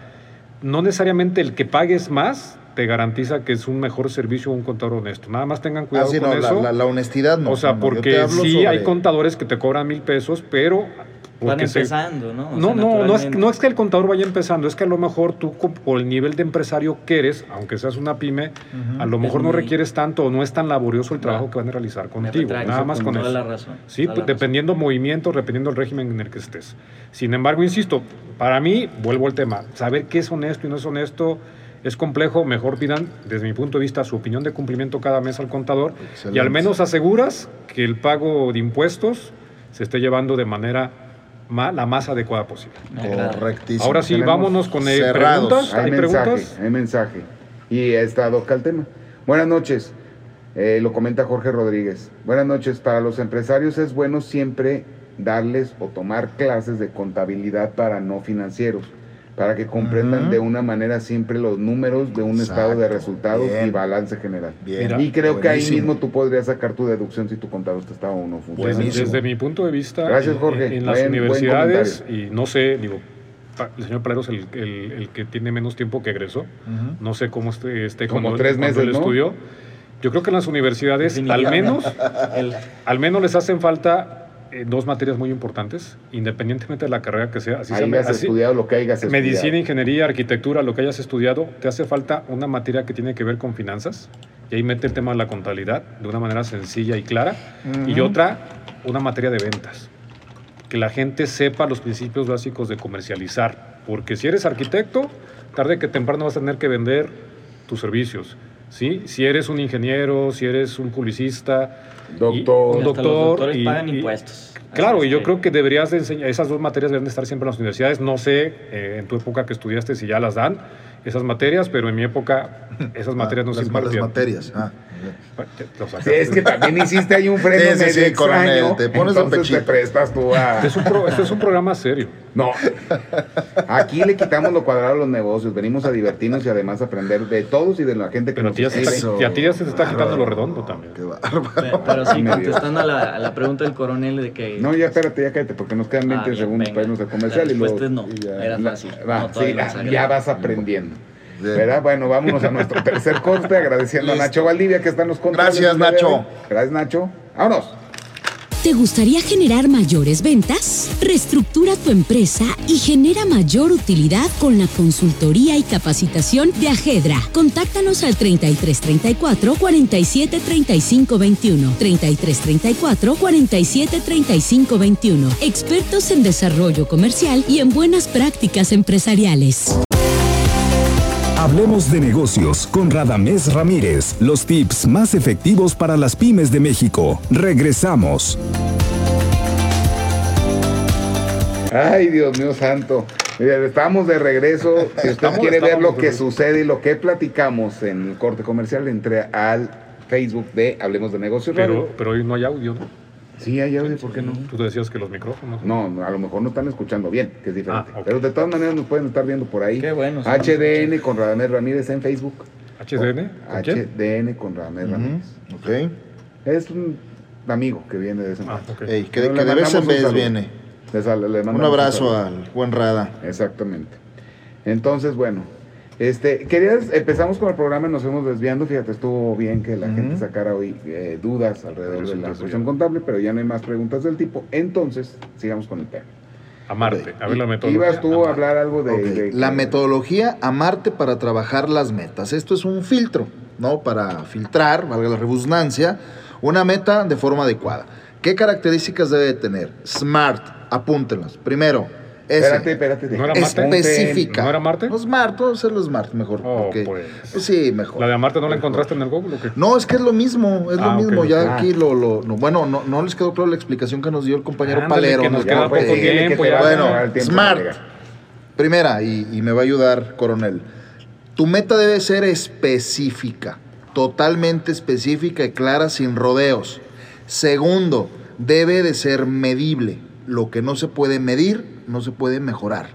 no necesariamente el que pagues más te garantiza que es un mejor servicio o un contador honesto. Nada más tengan Ah, cuidado sí, con no, la, eso. la- la honestidad no. o sea, no, porque sí sobre- hay contadores que te cobran mil pesos, pero... Van se- empezando, ¿no? O no, sea, no, no es, naturalmente. no es que el contador vaya empezando, es que a lo mejor tú por el nivel de empresario que eres, aunque seas una pyme, a lo Es mejor no muy- requieres tanto o no es tan laborioso el trabajo que van a realizar contigo. retracto Nada más con toda eso. la razón, Sí, toda pues, la razón. dependiendo movimiento, dependiendo del régimen en el que estés. Sin embargo, insisto, para mí, vuelvo al tema, saber qué es honesto y no es honesto es complejo, mejor pidan, desde mi punto de vista, su opinión de cumplimiento cada mes al contador y al menos aseguras que el pago de impuestos se esté llevando de manera ma- la más adecuada posible. Correctísimo. Ahora sí, Tenemos vámonos con eh, cerrados. preguntas. Hay, ¿Hay mensaje, preguntas? hay mensaje. Y está toca el tema. Buenas noches. Eh, lo comenta Jorge Rodríguez. Buenas noches. Para los empresarios es bueno siempre darles o tomar clases de contabilidad para no financieros, para que comprendan de una manera siempre los números de un estado de resultados Bien. y balance general. Bien. Y creo que ahí mismo tú podrías sacar tu deducción si tu contador te estaba o no Pues, funcionando. Buenísimo. desde mi punto de vista, Gracias, en- Jorge. en, las Buen- buen universidades, y no sé, digo, el señor Palero es el, el- el que tiene menos tiempo que egresó. No sé cómo esté, esté Como cuando, tres cuando meses, él ¿no? estudió. Yo creo que en las universidades, al menos, (laughs) El- al menos les hacen falta eh, dos materias muy importantes, independientemente de la carrera que sea. Así sea hayas así- estudiado lo que hayas medicina, estudiado. ingeniería, arquitectura, lo que hayas estudiado, te hace falta una materia que tiene que ver con finanzas. Y ahí mete el tema de la contabilidad de una manera sencilla y clara. Y Ujú. otra, una materia de ventas. Que la gente sepa los principios básicos de comercializar. Porque si eres arquitecto, tarde que temprano vas a tener que vender tus servicios. ¿sí? Si eres un ingeniero, si eres un publicista, y- Doctor. un doctor. los doctores y- pagan y- impuestos. Claro, y yo creo que deberías de enseñar, esas dos materias deben de estar siempre en las universidades. No sé eh, en tu época que estudiaste si ya las dan esas materias, pero en mi época (laughs) esas materias no Ah, se las malas impartían. materias. Ah, Sí, es que también hiciste ahí un freno Sí, sí, medio sí, extraño. coronel, te pones a entonces te prestas tú a... es un pro- esto es un programa serio. No. Aquí le quitamos lo cuadrado a los negocios. Venimos a divertirnos y además a aprender de todos y de la gente que Pero a nos ti ya se, y a ti ya se te está quitando lo redondo también. qué bárbaro. Pe- Pero sí, (laughs) contestando a la, a la pregunta del coronel de que... No, ya espérate, ya cállate, porque nos quedan 20 Ah, bien, segundos venga. para irnos al comercial. La y luego, no, y ya- era la- fácil. va, No, sí, no ah, se ya agrega. vas aprendiendo. Bien. ¿Verdad? Bueno, vámonos a nuestro (laughs) tercer corte, agradeciendo a Nacho Valdivia que está en los controles. Gracias, Nacho. Gracias, Nacho. Vámonos. ¿Te gustaría generar mayores ventas? Reestructura tu empresa y genera mayor utilidad con la consultoría y capacitación de Ajedra. Contáctanos al 3334 47 35 21. 3334 47 35 21. Expertos en desarrollo comercial y en buenas prácticas empresariales. Hablemos de negocios con Radamés Ramírez. Los tips más efectivos para las pymes de México. Regresamos. Ay, Dios mío santo. Estamos de regreso. Si usted Estamos- quiere ver lo que sucede y lo que platicamos en el corte comercial, entre al Facebook de Hablemos de Negocios Pero, pero hoy no hay audio, ¿no? Sí, hay audio, ¿por qué no? Tú decías que los micrófonos. No, a lo mejor no están escuchando bien, que es diferente. Ah. Pero de todas maneras nos pueden estar viendo por ahí. Qué bueno, sí. HDN con Radamés Ramírez en Facebook. HDN. HDN con Radamés Ramírez. Ok. Es un amigo que viene de ese Ah, ok. Ey, que, que de vez en vez viene. Le sal- le Un abrazo al buen Rada. Exactamente. Entonces, bueno, este, querías, empezamos con el programa y nos fuimos desviando. Fíjate, estuvo bien que la gente sacara hoy eh, dudas alrededor de la cuestión contable, pero ya no hay más preguntas del tipo. Entonces, sigamos con el tema. Amarte. A ver la metodología. Ibas tú a hablar algo de... La metodología Amarte para trabajar las metas. Esto es un filtro. ¿no? Para filtrar, valga la redundancia, una meta de forma adecuada. ¿Qué características debe de tener? Smart, apúntenlas. Primero, S. Espérate, espérate. ¿No era Marte? específica. ¿No era Marte? No, Smart, todo ser lo Smart mejor. Oh, pues. Pues sí, mejor. ¿La de Marte no la encontraste en el Google o qué? No, es que es lo mismo, es lo Ah, mismo. Ya aquí lo, lo no, bueno, no, no les quedó claro la explicación que nos dio el compañero Ándale, Palero. que nos ¿no? queda poco tiempo, ya. Bueno, Smart. Primera, y, y me va a ayudar, coronel. Tu meta debe ser específica, totalmente específica y clara, sin rodeos. Segundo, debe de ser medible. Lo que no se puede medir, no se puede mejorar.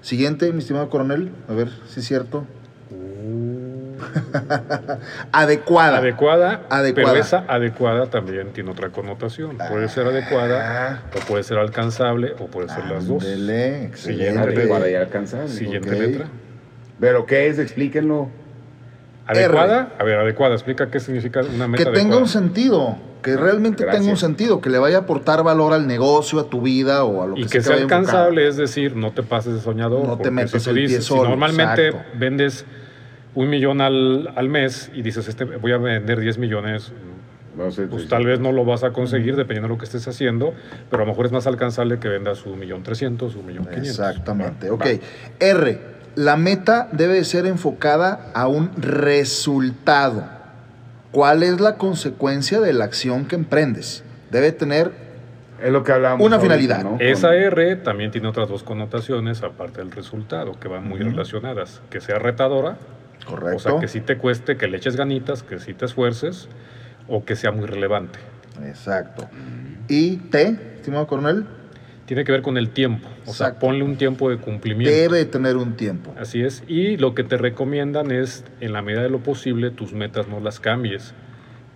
Siguiente, mi estimado coronel, a ver si es cierto. (laughs) Adecuada. Adecuada, Adecuada. pero esa adecuada también tiene otra connotación. Puede ser adecuada, o puede ser alcanzable, o puede ser las dos. Ándele, Siguiente. Adecuada y excelente. alcanzable. Siguiente letra. ¿Pero qué es? Explíquenlo. Adecuada, a ver, adecuada, explica qué significa una meta Que tenga adecuada. un sentido, que realmente Gracias. tenga un sentido, que le vaya a aportar valor al negocio, a tu vida o a lo que Y sea que sea alcanzable, es decir, no te pases de soñador. No te porque metas si tú el pie dices, solo, si normalmente exacto. vendes un millón al, al mes y dices, este, voy a vender 10 millones, No sé, pues tal vez no lo vas a conseguir dependiendo de lo que estés haciendo, pero a lo mejor es más alcanzable que vendas un millón trescientos, un millón quinientos. Exactamente, Va, ok. va. R, la meta debe de ser enfocada a un resultado. ¿Cuál es la consecuencia de la acción que emprendes? Debe tener Es lo que hablábamos. Una ahorita, finalidad. ¿no? Esa R también tiene otras dos connotaciones, aparte del resultado, que van muy relacionadas. Que sea retadora, correcto. o sea, que sí te cueste, que le eches ganitas, que sí te esfuerces, o que sea muy relevante. Exacto. Y T, estimado coronel, Tiene que ver con el tiempo, o sea, ponle un tiempo de cumplimiento. debe de tener un tiempo. Así es. Y lo que te recomiendan es, en la medida de lo posible, tus metas no las cambies.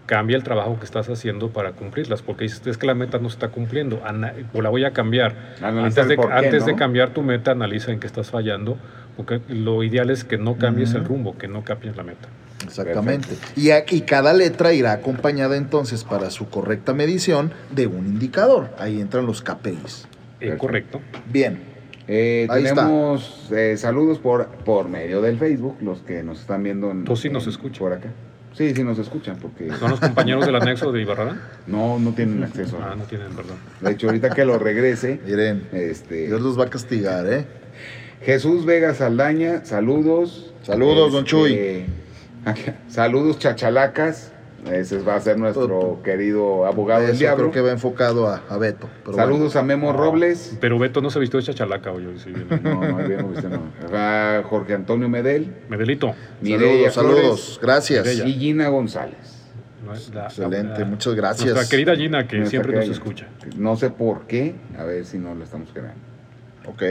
Cambia el trabajo que estás haciendo para cumplirlas, porque dices, es que la meta no se está cumpliendo, ana- o la voy a cambiar. Analizar Antes, de, qué, antes de cambiar tu meta, analiza en qué estás fallando, porque lo ideal es que no cambies el rumbo, que no cambies la meta. Exactamente. Y, a- y cada letra irá acompañada entonces para su correcta medición de un indicador. Ahí entran los KPIs. Eh, correcto. Bien. Eh, Ahí está. tenemos eh, saludos por, por medio del Facebook, los que nos están viendo en, Tú sí nos en- escuchas. por acá. Sí, sí nos escuchan, porque ¿Son los compañeros del (laughs) anexo de Ibarrara? no, no tienen acceso. Ah, no tienen, perdón. De hecho, ahorita que lo regrese, Miren, este, Dios los va a castigar, ¿eh? Jesús Vega Saldaña, saludos. Saludos, don Este, (laughs) Saludos, chachalacas. Ese va a ser nuestro querido abogado del diablo. creo que va enfocado a, a Beto. pero Saludos a Memo Robles. Pero Beto no se vistió de chachalaca hoy. hoy sí. No, no, bien, no, viste, no. A Jorge Antonio Medel. Medelito. Saludos, saludos. Flores Gracias. Mireya. Y Gina González. Excelente, la- muchas gracias. Nuestra querida Gina, que Nuestra siempre nos escucha. No sé por qué, a ver si no la estamos quedando. Ok.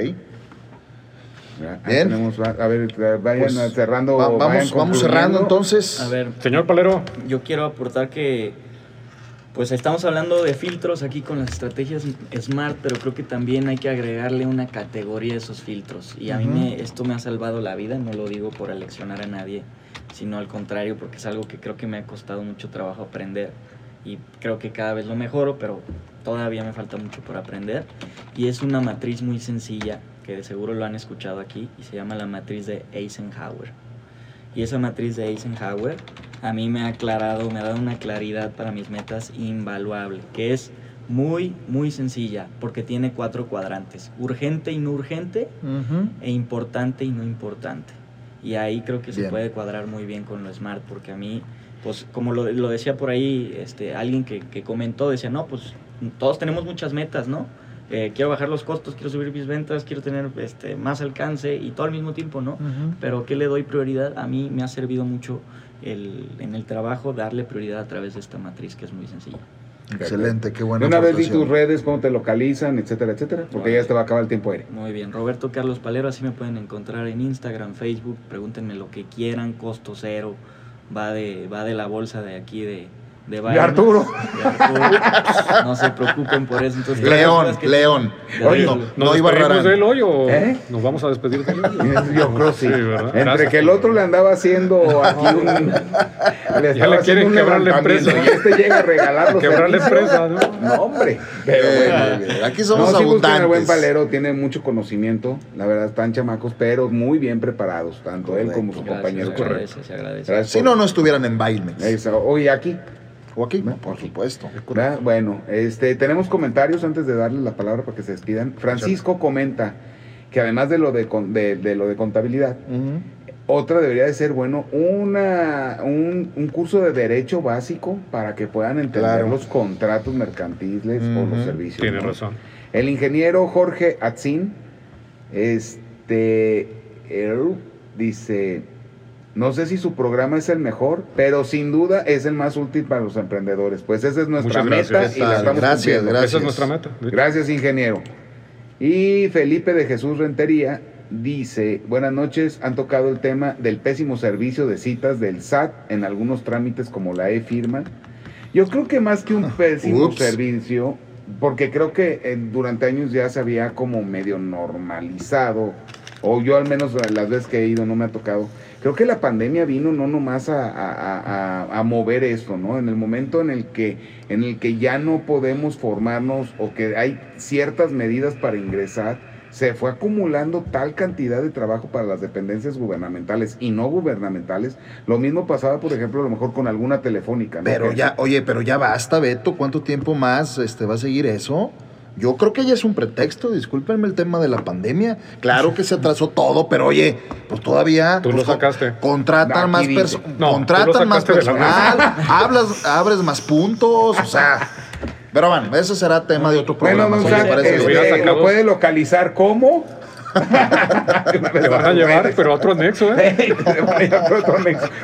Bien. tenemos, a ver, vayan Pues, cerrando. Va- vayan vamos, vamos cerrando entonces. A ver, Señor Palero, yo quiero aportar que pues estamos hablando de filtros aquí con las estrategias smart, pero creo que también hay que agregarle una categoría a esos filtros. Y a mí Ujú. me, esto me ha salvado la vida, no lo digo por aleccionar a nadie, sino al contrario, porque es algo que creo que me ha costado mucho trabajo aprender. Y creo que cada vez lo mejoro, pero todavía me falta mucho por aprender. Y es una matriz muy sencilla, que de seguro lo han escuchado aquí, y se llama la matriz de Eisenhower. Y esa matriz de Eisenhower a mí me ha aclarado, me ha dado una claridad para mis metas invaluable, que es muy, muy sencilla, porque tiene cuatro cuadrantes, urgente y no urgente, e importante y no importante. Y ahí creo que se puede cuadrar muy bien con lo smart, porque a mí, pues como lo, lo decía por ahí este, alguien que, que comentó, decía, no, pues todos tenemos muchas metas, ¿no? Eh, quiero bajar los costos, quiero subir mis ventas, quiero tener este, más alcance y todo al mismo tiempo, ¿no? Pero ¿qué le doy prioridad? A mí me ha servido mucho el, en el trabajo darle prioridad a través de esta matriz que es muy sencilla. Excelente, qué De buena una vez aportación. tus redes, cómo te localizan, etcétera, etcétera, porque ya te va a acabar el tiempo aire. Muy bien, Roberto Carlos Palero, así me pueden encontrar en Instagram, Facebook, pregúntenme lo que quieran, costo cero, va de, va de la bolsa de aquí de... De, Arturo. de Arturo. No se preocupen por eso. Entonces, León, que- León. Oye, no, ¿nos no iba despedimos Rarán. de él hoy o ¿Eh? nos vamos a despedir de él? (laughs) Yo creo sí. ¿verdad? Entre Gracias. que el otro le andaba haciendo aquí un, Le Ya le quieren quebrar la empresa. Y este llega a regalar los Quebrar la empresa, ¿no? No, hombre. Pero Eh, bueno. aquí somos no, sí al buen abundantes. palero, tiene mucho conocimiento. La verdad, están chamacos, pero muy bien preparados, tanto él como su Gracias, compañero. se agradece, se agradece. Gracias Si por- no, no estuvieran en Bailmex. Eso. Oye, aquí. O aquí, no, por supuesto. ¿verdad? Bueno, este, tenemos comentarios antes de darles la palabra para que se despidan. Francisco comenta que además de lo de, con- de, de lo de contabilidad, otra debería de ser, bueno, una, un, un curso de derecho básico para que puedan entender Claro. los contratos mercantiles o los servicios. Tiene ¿no? razón. El ingeniero Jorge Atzin, este, él dice, no sé si su programa es el mejor, pero sin duda es el más útil para los emprendedores. Pues esa es nuestra meta gracias. y la estamos Gracias, cumpliendo. gracias. Esa es nuestra meta. Gracias, ingeniero. Y Felipe de Jesús Rentería dice, buenas noches, han tocado el tema del pésimo servicio de citas del SAT en algunos trámites como la e-firma. Yo creo que más que un (laughs) pésimo Ups. servicio, porque creo que eh, durante años ya se había como medio normalizado, o yo al menos las veces que he ido no me ha tocado. Creo que la pandemia vino no nomás a, a- a- a- a mover esto, ¿no? En el momento en el que en el que ya no podemos formarnos o que hay ciertas medidas para ingresar, se fue acumulando tal cantidad de trabajo para las dependencias gubernamentales y no gubernamentales. Lo mismo pasaba, por ejemplo, a lo mejor con alguna telefónica. ¿no? Pero ya, oye, pero ya basta, Beto. ¿Cuánto tiempo más este, va a seguir eso? Yo creo que ya es un pretexto, discúlpenme el tema de la pandemia. Claro que se atrasó todo, pero oye, pues todavía Tú lo pues, sacaste. Contratan Aquí más perso- No, contratan lo más personal, hablas, abres más puntos, o sea. Pero bueno, ese será tema de otro Bueno, programa. Sam, parece este, lo puede localizar como. (laughs) Te van a llevar, pero a otro anexo, ¿eh? (laughs)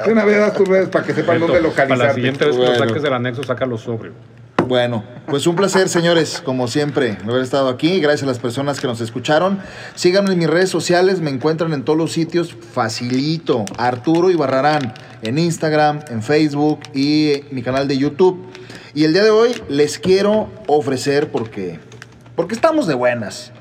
De una vez das tus redes para que sepan dónde Para localizar. la siguiente vez que lo Bueno. saques del anexo, sácalo sobrio. Bueno, pues un placer, señores, como siempre, haber estado aquí. Gracias a las personas que nos escucharon. Síganme en mis redes sociales, me encuentran en todos los sitios facilito. Arturo Ibarrarán en Instagram, en Facebook y mi canal de YouTube. Y el día de hoy les quiero ofrecer, porque, porque estamos de buenas,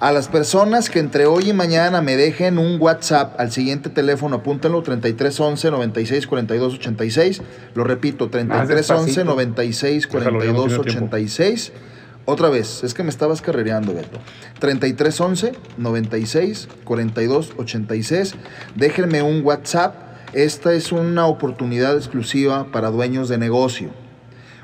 a las personas que entre hoy y mañana me dejen un WhatsApp al siguiente teléfono, apúntenlo 3311 96 42 86. Lo repito, 3311 despacito. 96 Déjalo, ya no 42 tiene tiempo. 86. Otra vez, es que me estabas carrereando, Beto. 3311 96 42 86. Déjenme un WhatsApp. Esta es una oportunidad exclusiva para dueños de negocio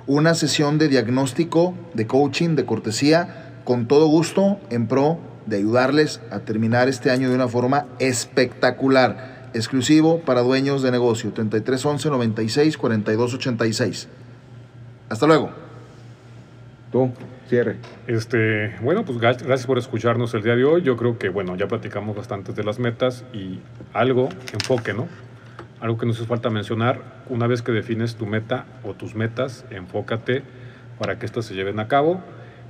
una sesión de diagnóstico, de coaching, de cortesía, con todo gusto, en pro de ayudarles a terminar este año de una forma espectacular. Exclusivo para dueños de negocio, 3311 96 42 86. Hasta luego. Tú, cierre. Este, bueno, pues gra- gracias por escucharnos el día de hoy. Yo creo que, bueno, ya platicamos bastantes de las metas y algo, enfoque, ¿no? Algo que nos hace falta mencionar, una vez que defines tu meta o tus metas, enfócate para que estas se lleven a cabo.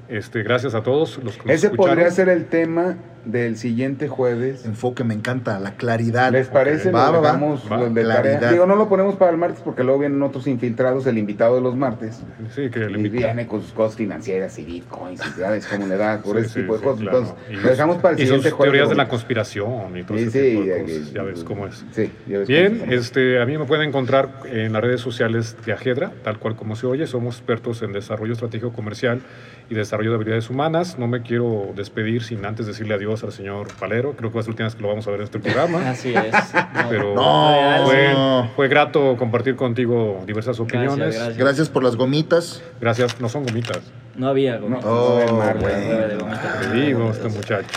Este, gracias a todos los que Ese podría ser el tema del siguiente jueves. Enfoque, me encanta, la claridad. ¿Les parece? Lo va, va. dejamos Va. lo de Claridad. tarea. Digo, no lo ponemos para el martes porque luego vienen otros infiltrados, el invitado de los martes. Sí, que el Y invitado- viene con sus cosas financieras y bitcoins y sabes cómo le da por Sí, ese sí, tipo de sí, cosas. claro. Entonces, Y lo dejamos para el y sus siguiente jueves. teorías de la conspiración y todo Sí, ese sí, tipo de cosas. Ya ves cómo es. Sí, ya ves Bien, cómo es. este, a mí me pueden encontrar en las redes sociales de Ajedra, tal cual como se oye. Somos expertos en desarrollo estratégico comercial y desarrollo de habilidades humanas. No me quiero despedir sin antes decirle adiós al señor Palero. Creo que va a ser la última vez que lo vamos a ver en este programa. (laughs) Así es. No, Pero No. fue, no. fue grato compartir contigo diversas opiniones. Gracias, gracias. Gracias por las gomitas. Gracias, no son gomitas. No había gomitas. No, Oh, no, no, bueno. Gomitas. Te digo, este muchacho.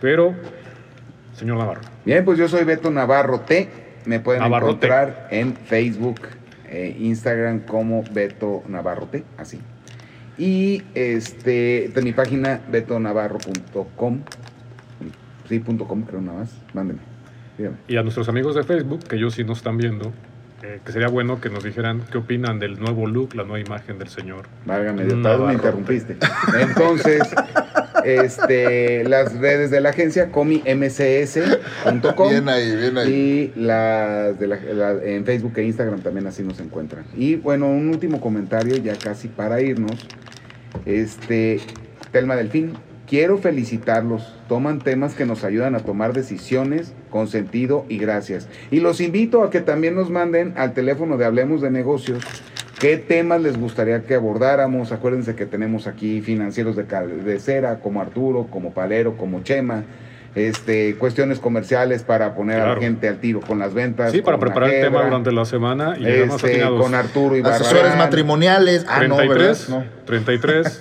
Pero, señor Navarro. Bien, pues yo soy Beto Navarro T. Me pueden Navarro T. encontrar en Facebook, eh, Instagram como Beto Navarro T, así. Y este, de mi página betonavarro.com. Sí, punto com, creo nada más. Mándenme. Dígame. Y a nuestros amigos de Facebook, que ellos sí nos están viendo, eh, que sería bueno que nos dijeran qué opinan del nuevo look, la nueva imagen del señor. Válgame, Dios, Navarro. me interrumpiste. Entonces, (laughs) este, las redes de la agencia, comimcs.com. Bien ahí, bien ahí. Y las de la, la- en Facebook e Instagram también así nos encuentran. Y bueno, un último comentario ya casi para irnos. Este, Telma Delfín, quiero felicitarlos toman temas que nos ayudan a tomar decisiones con sentido y gracias. Y los invito a que también nos manden al teléfono de Hablemos de Negocios qué temas les gustaría que abordáramos. Acuérdense que tenemos aquí financieros de, de cera, como Arturo, como Palero, como Chema este, cuestiones comerciales para poner a la gente al tiro con las ventas. Sí, para preparar el tema durante la semana y este, con Arturo y Asesores matrimoniales. Ah, 33, no, 33.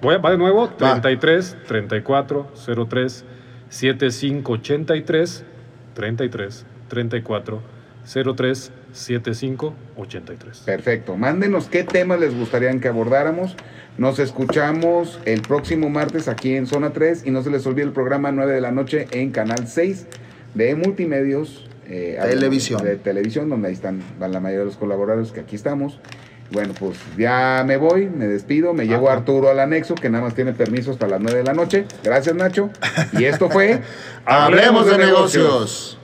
Voy a, va de nuevo. 33, 34, 03, 75, 83, 33, 34, 03, 75, 83. Perfecto. Mándenos qué temas les gustaría que abordáramos. Nos escuchamos el próximo martes aquí en Zona 3 y no se les olvide el programa 9 de la noche en Canal 6 de Multimedios. Eh, televisión. De televisión, donde ahí están la mayoría de los colaboradores que aquí estamos. Bueno, pues ya me voy, me despido, me llevo a Arturo al anexo, que nada más tiene permiso hasta las 9 de la noche. Gracias, Nacho. Y esto fue (laughs) Hablemos de, negocios.